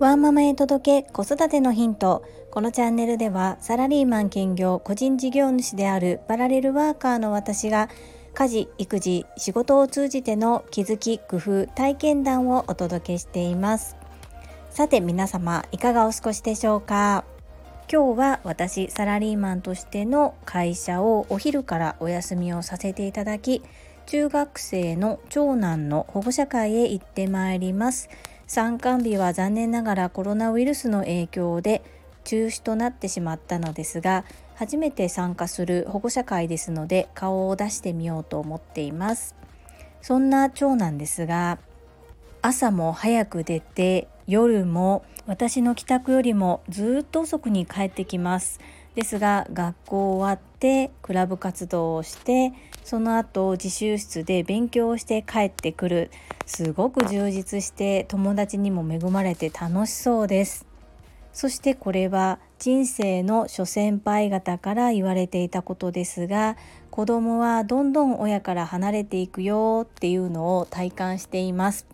ワンママへ届け子育てのヒント。このチャンネルではサラリーマン兼業個人事業主であるパラレルワーカーの私が家事育児仕事を通じての気づき工夫体験談をお届けしています。さて皆様いかがお過ごしでしょうか？今日は私サラリーマンとしての会社をお昼からお休みをさせていただき中学生の長男の保護者会へ行ってまいります。参観日は残念ながらコロナウイルスの影響で中止となってしまったのですが初めて参加する保護者会ですので顔を出してみようと思っています。そんな長男ですが朝も早く出て夜も私の帰宅よりもずっと遅くに帰ってきます。ですが学校終わってクラブ活動をしてその後自習室で勉強をして帰ってくる。すごく充実して友達にも恵まれて楽しそうです。そしてこれは人生の諸先輩方から言われていたことですが子供はどんどん親から離れていくよっていうのを体感しています。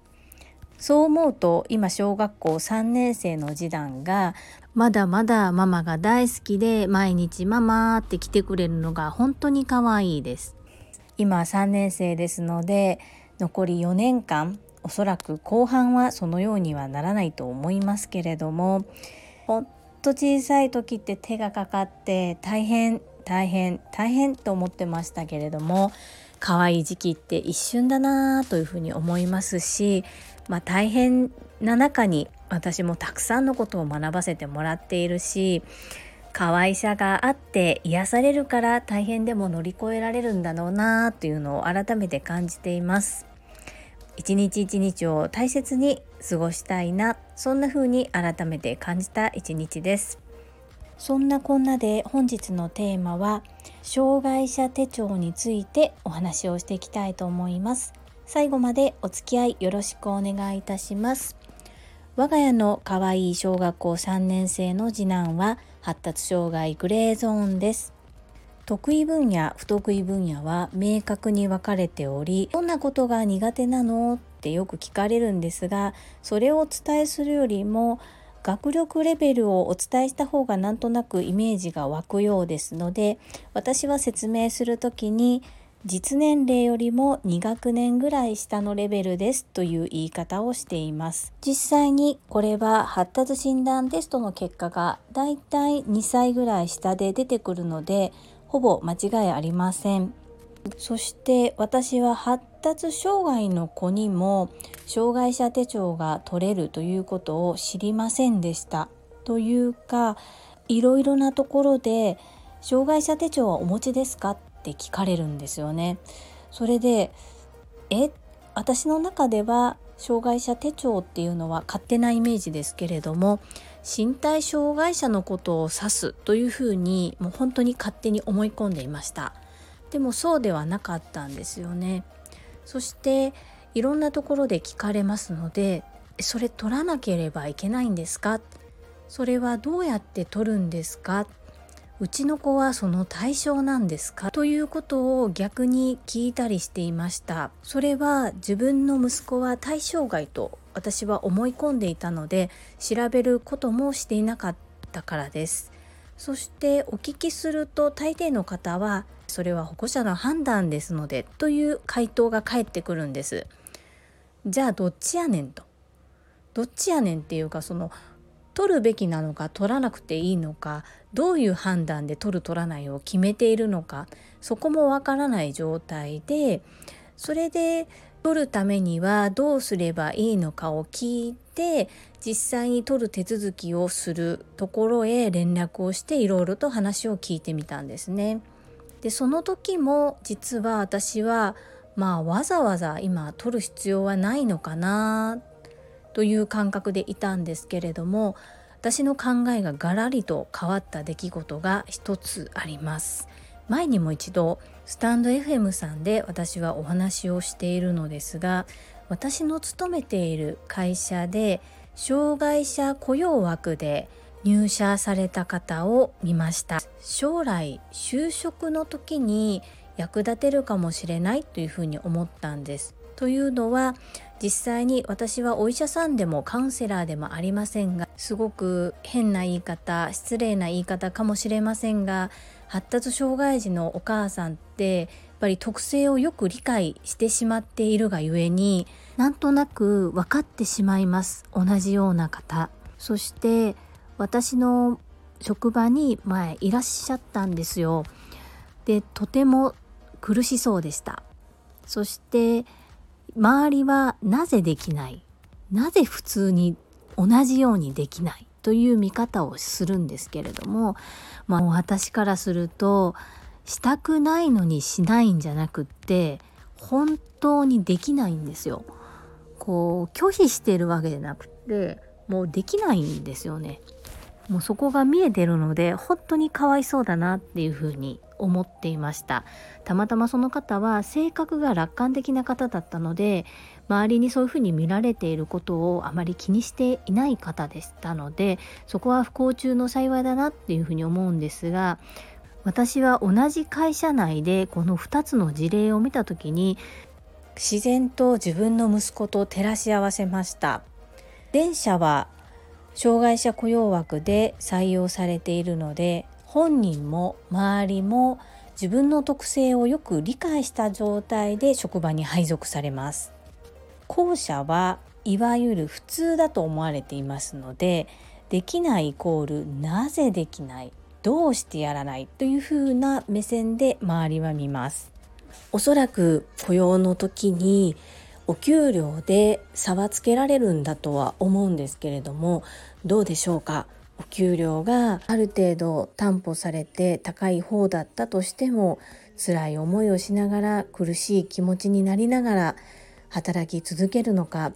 そう思うと今小学校3年生の次男がまだまだママが大好きで毎日ママって来てくれるのが本当に可愛いです。今3年生ですので残り4年間おそらく後半はそのようにはならないと思いますけれどもほんと小さい時って手がかかって大変大変大変と思ってましたけれども可愛い時期って一瞬だなというふうに思いますし、まあ、大変な中に私もたくさんのことを学ばせてもらっているし可愛さがあって癒されるから大変でも乗り越えられるんだろうなというのを改めて感じています。一日一日を大切に過ごしたいなそんな風に改めて感じた一日です。そんなこんなで本日のテーマは障害者手帳についてお話をしていきたいと思います。最後までお付き合いよろしくお願いいたします。我が家の可愛い小学校3年生の次男は発達障害グレーゾーンです。得意分野不得意分野は明確に分かれておりどんなことが苦手なの？ってよく聞かれるんですがそれをお伝えするよりも学力レベルをお伝えした方がなんとなくイメージが湧くようですので私は説明する時に実年齢よりも2学年ぐらい下のレベルですという言い方をしています。実際にこれは発達診断テストの結果がだいたい2歳ぐらい下で出てくるのでほぼ間違いありません。そして私は発達障害の子にも障害者手帳が取れるということを知りませんでしたというかいろいろなところで障害者手帳はお持ちですかって聞かれるんですよね。それでえ私の中では障害者手帳っていうのは勝手なイメージですけれども身体障害者のことを指すというふうにもう本当に勝手に思い込んでいましたでもそうではなかったんですよね。そしていろんなところで聞かれますのでそれ取らなければいけないんですか？それはどうやって取るんですか？うちの子はその対象なんですか？ということを逆に聞いたりしていました。それは自分の息子は対象外と私は思い込んでいたので調べることもしていなかったからです。そしてお聞きすると大抵の方はそれは保護者の判断ですのでという回答が返ってくるんですじゃあどっちやねんとどっちやねんっていうかその取るべきなのか取らなくていいのかどういう判断で取る取らないを決めているのかそこもわからない状態でそれで取るためにはどうすればいいのかを聞いて実際に取る手続きをするところへ連絡をしていろいろと話を聞いてみたんですね。でその時も実は私はまあわざわざ今取る必要はないのかなという感覚でいたんですけれども私の考えがガラリと変わった出来事が一つあります。前にも一度スタンド FM さんで私はお話をしているのですが私の勤めている会社で障害者雇用枠で入社された方を見ました。将来就職の時に役立てるかもしれないというふうに思ったんです。というのは実際に私はお医者さんでもカウンセラーでもありませんがすごく変な言い方失礼な言い方かもしれませんが発達障害児のお母さんってやっぱり特性をよく理解してしまっているがゆえになんとなく分かってしまいます。同じような方。そして私の職場に前いらっしゃったんですよでとても苦しそうでしたそして周りはなぜできない？なぜ普通に同じようにできない？という見方をするんですけれども、まあ、私からするとしたくないのにしないんじゃなくって本当にできないんですよ。こう拒否してるわけじゃなくってもうできないんですよね。もうそこが見えてるので本当にかわいそうだなっていうふうに思っていました。たまたまその方は性格が楽観的な方だったので周りにそういうふうに見られていることをあまり気にしていない方でしたのでそこは不幸中の幸いだなっていうふうに思うんですが私は同じ会社内でこの2つの事例を見た時に自然と自分の息子と照らし合わせました。電車は障害者雇用枠で採用されているので本人も周りも自分の特性をよく理解した状態で職場に配属されます。後者はいわゆる普通だと思われていますのでできないイコールなぜできないどうしてやらないというふうな目線で周りは見ます。おそらく雇用の時にお給料で差はつけられるんだとは思うんですけれどもどうでしょうか？お給料がある程度担保されて高い方だったとしても辛い思いをしながら苦しい気持ちになりながら働き続けるのか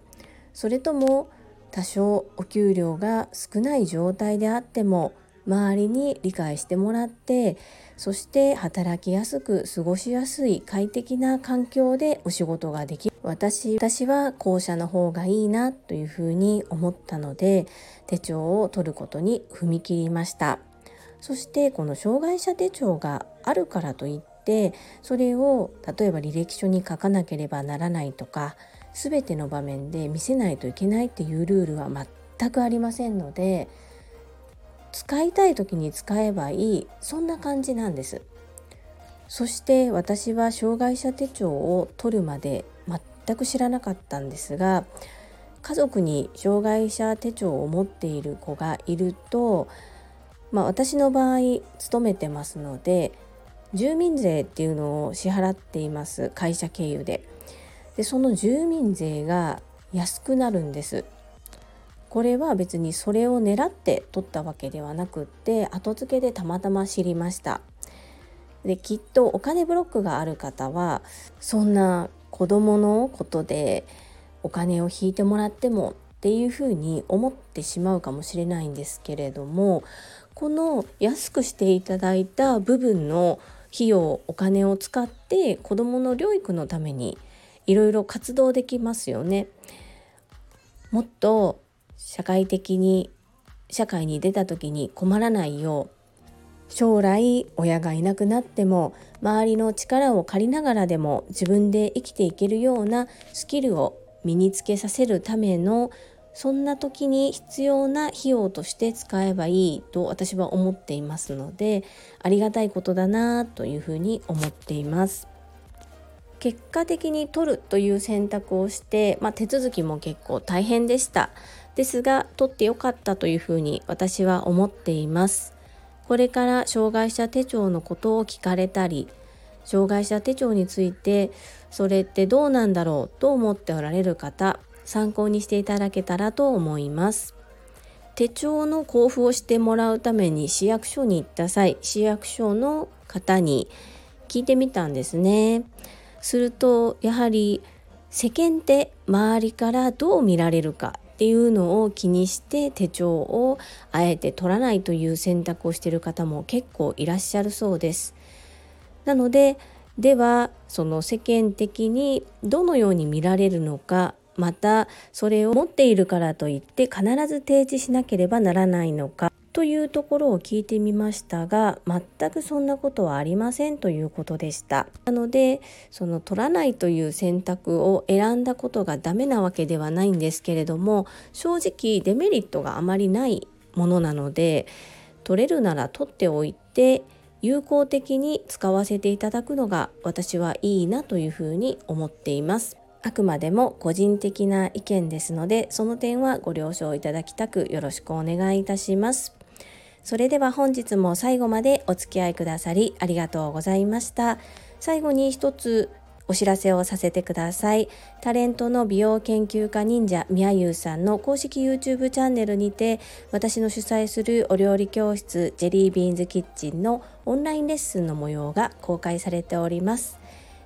それとも多少お給料が少ない状態であっても周りに理解してもらってそして働きやすく過ごしやすい快適な環境でお仕事ができる。私私は後者の方がいいなというふうに思ったので手帳を取ることに踏み切りました。そしてこの障害者手帳があるからといってそれを例えば履歴書に書かなければならないとか全ての場面で見せないといけないっていうルールは全くありませんので使いたい時に使えばいい。そんな感じなんです。そして私は障害者手帳を取るまで全く知らなかったんですが家族に障害者手帳を持っている子がいると、まあ、私の場合勤めてますので住民税っていうのを支払っています。会社経由で。でその住民税が安くなるんです。これは別にそれを狙って取ったわけではなくって後付けでたまたま知りましたできっとお金ブロックがある方はそんな子供のことでお金を引いてもらってもっていうふうに思ってしまうかもしれないんですけれどもこの安くしていただいた部分の費用お金を使って子どもの療育のためにいろいろ活動できますよね。もっと社会的に社会に出た時に困らないよう将来親がいなくなっても周りの力を借りながらでも自分で生きていけるようなスキルを身につけさせるためのそんな時に必要な費用として使えばいいと私は思っていますのでありがたいことだなというふうに思っています。結果的に取るという選択をして、まあ、手続きも結構大変でしたですが取ってよかったというふうに私は思っています。これから障害者手帳のことを聞かれたり障害者手帳についてそれってどうなんだろうと思っておられる方参考にしていただけたらと思います。手帳の交付をしてもらうために市役所に行った際市役所の方に聞いてみたんですね。するとやはり世間って周りからどう見られるかっていうのを気にして手帳をあえて取らないという選択をしている方も結構いらっしゃるそうです。なのでではその世間的にどのように見られるのかまたそれを持っているからといって必ず提示しなければならないのかというところを聞いてみましたが全くそんなことはありませんということでした。なのでその取らないという選択を選んだことがダメなわけではないんですけれども正直デメリットがあまりないものなので取れるなら取っておいて有効的に使わせていただくのが私はいいなというふうに思っています。あくまでも個人的な意見ですのでその点はご了承いただきたくよろしくお願いいたします。それでは本日も最後までお付き合いくださりありがとうございました最後に一つお知らせをさせてください。タレントの美容研究家忍者みやゆうさんの公式 YouTube チャンネルにて私の主催するお料理教室ジェリービーンズキッチンのオンラインレッスンの模様が公開されております。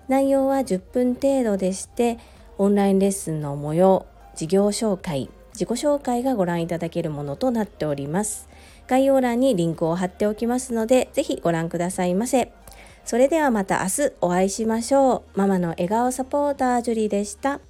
内容は10分程度でしてオンラインレッスンの模様、事業紹介、自己紹介がご覧いただけるものとなっております。概要欄にリンクを貼っておきますので、ぜひご覧くださいませ。それではまた明日お会いしましょう。ママの笑顔サポータージュリーでした。